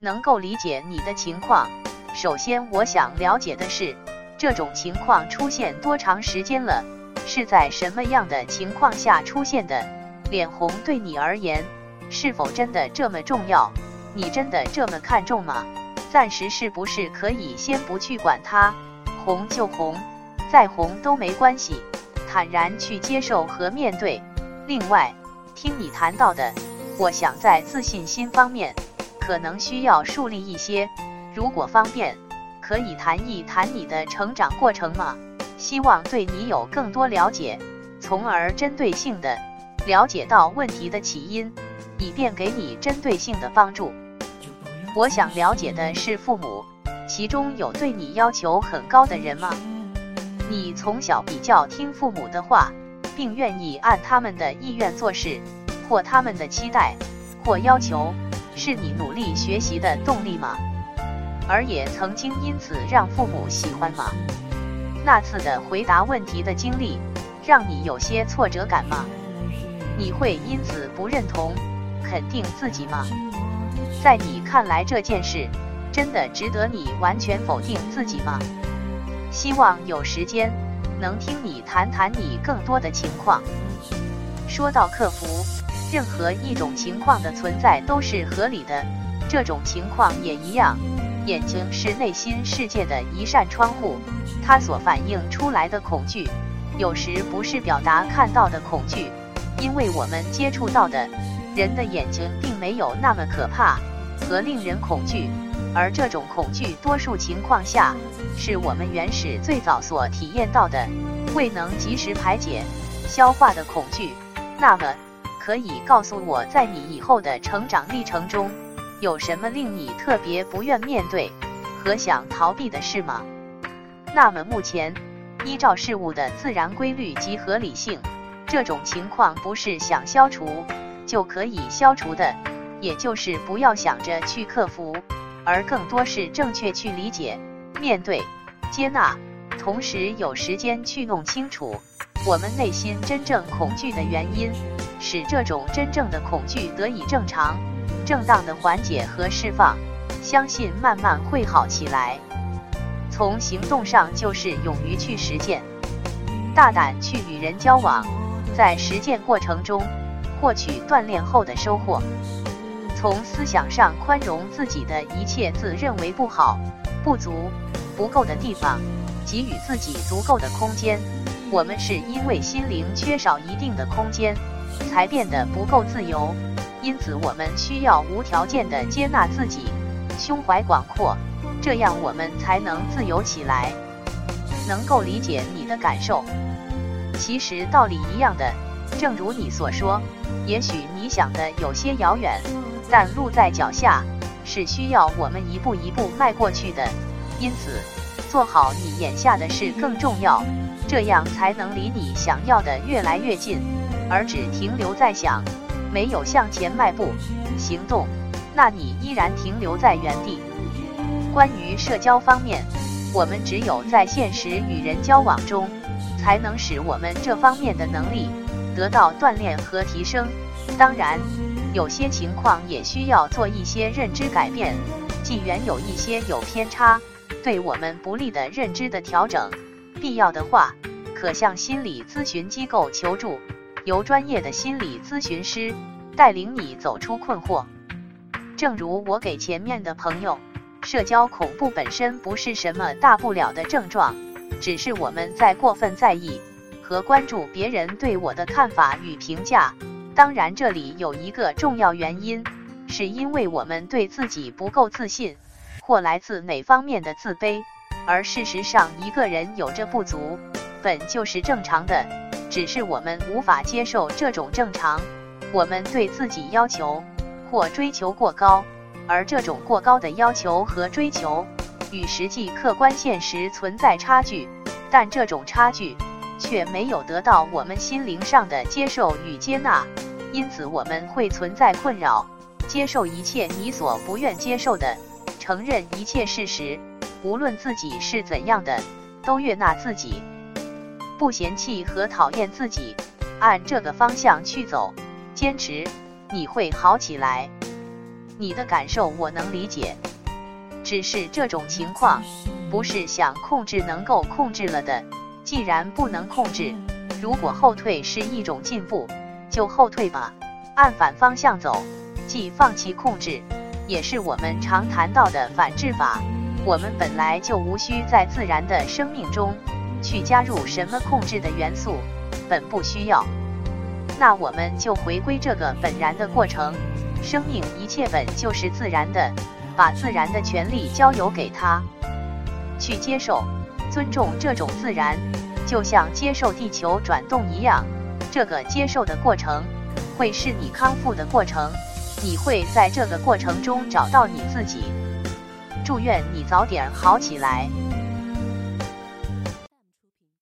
能够理解你的情况。首先，我想了解的是，这种情况出现多长时间了？是在什么样的情况下出现的？脸红对你而言，是否真的这么重要？你真的这么看重吗？暂时是不是可以先不去管它？红就红，再红都没关系，坦然去接受和面对。另外，听你谈到的，我想在自信心方面，可能需要树立一些。如果方便，可以谈一谈你的成长过程吗？希望对你有更多了解，从而针对性的了解到问题的起因，以便给你针对性的帮助。我想了解的是父母，其中有对你要求很高的人吗？你从小比较听父母的话，并愿意按他们的意愿做事，或他们的期待或要求，是你努力学习的动力吗？而也曾经因此让父母喜欢吗？那次的回答问题的经历，让你有些挫折感吗？你会因此不认同、肯定自己吗？在你看来，这件事真的值得你完全否定自己吗？希望有时间能听你谈谈你更多的情况。说到克服，任何一种情况的存在都是合理的，这种情况也一样。眼睛是内心世界的一扇窗户，它所反映出来的恐惧，有时不是表达看到的恐惧，因为我们接触到的人的眼睛并没有那么可怕和令人恐惧，而这种恐惧多数情况下是我们原始最早所体验到的未能及时排解、消化的恐惧。那么，可以告诉我在你以后的成长历程中？有什么令你特别不愿面对和想逃避的事吗？那么目前，依照事物的自然规律及合理性，这种情况不是想消除就可以消除的，也就是不要想着去克服，而更多是正确去理解、面对、接纳，同时有时间去弄清楚我们内心真正恐惧的原因，使这种真正的恐惧得以正常。正当的缓解和释放，相信慢慢会好起来。从行动上就是勇于去实践，大胆去与人交往，在实践过程中获取锻炼后的收获。从思想上宽容自己的一切自认为不好、不足、不够的地方，给予自己足够的空间。我们是因为心灵缺少一定的空间，才变得不够自由。因此，我们需要无条件的接纳自己，胸怀广阔，这样我们才能自由起来，能够理解你的感受。其实道理一样的，正如你所说，也许你想的有些遥远，但路在脚下，是需要我们一步一步迈过去的。因此，做好你眼下的事更重要，这样才能离你想要的越来越近，而只停留在想。没有向前迈步、行动，那你依然停留在原地。关于社交方面，我们只有在现实与人交往中，才能使我们这方面的能力得到锻炼和提升。当然，有些情况也需要做一些认知改变，即原有一些有偏差、对我们不利的认知的调整。必要的话，可向心理咨询机构求助。由专业的心理咨询师带领你走出困惑。正如我给前面的朋友，社交恐怖本身不是什么大不了的症状，只是我们在过分在意和关注别人对我的看法与评价。当然，这里有一个重要原因，是因为我们对自己不够自信，或来自哪方面的自卑。而事实上，一个人有着不足，本就是正常的。只是我们无法接受这种正常，我们对自己要求或追求过高，而这种过高的要求和追求与实际客观现实存在差距，但这种差距却没有得到我们心灵上的接受与接纳，因此我们会存在困扰。接受一切你所不愿接受的，承认一切事实，无论自己是怎样的，都悦纳自己。不嫌弃和讨厌自己，按这个方向去走，坚持，你会好起来。你的感受我能理解，只是这种情况不是想控制能够控制了的。既然不能控制，如果后退是一种进步，就后退吧，按反方向走，即放弃控制，也是我们常谈到的反制法。我们本来就无需在自然的生命中去加入什么控制的元素，本不需要。那我们就回归这个本然的过程。生命一切本就是自然的，把自然的权利交由给他，去接受、尊重这种自然，就像接受地球转动一样。这个接受的过程，会是你康复的过程，你会在这个过程中找到你自己。祝愿你早点好起来。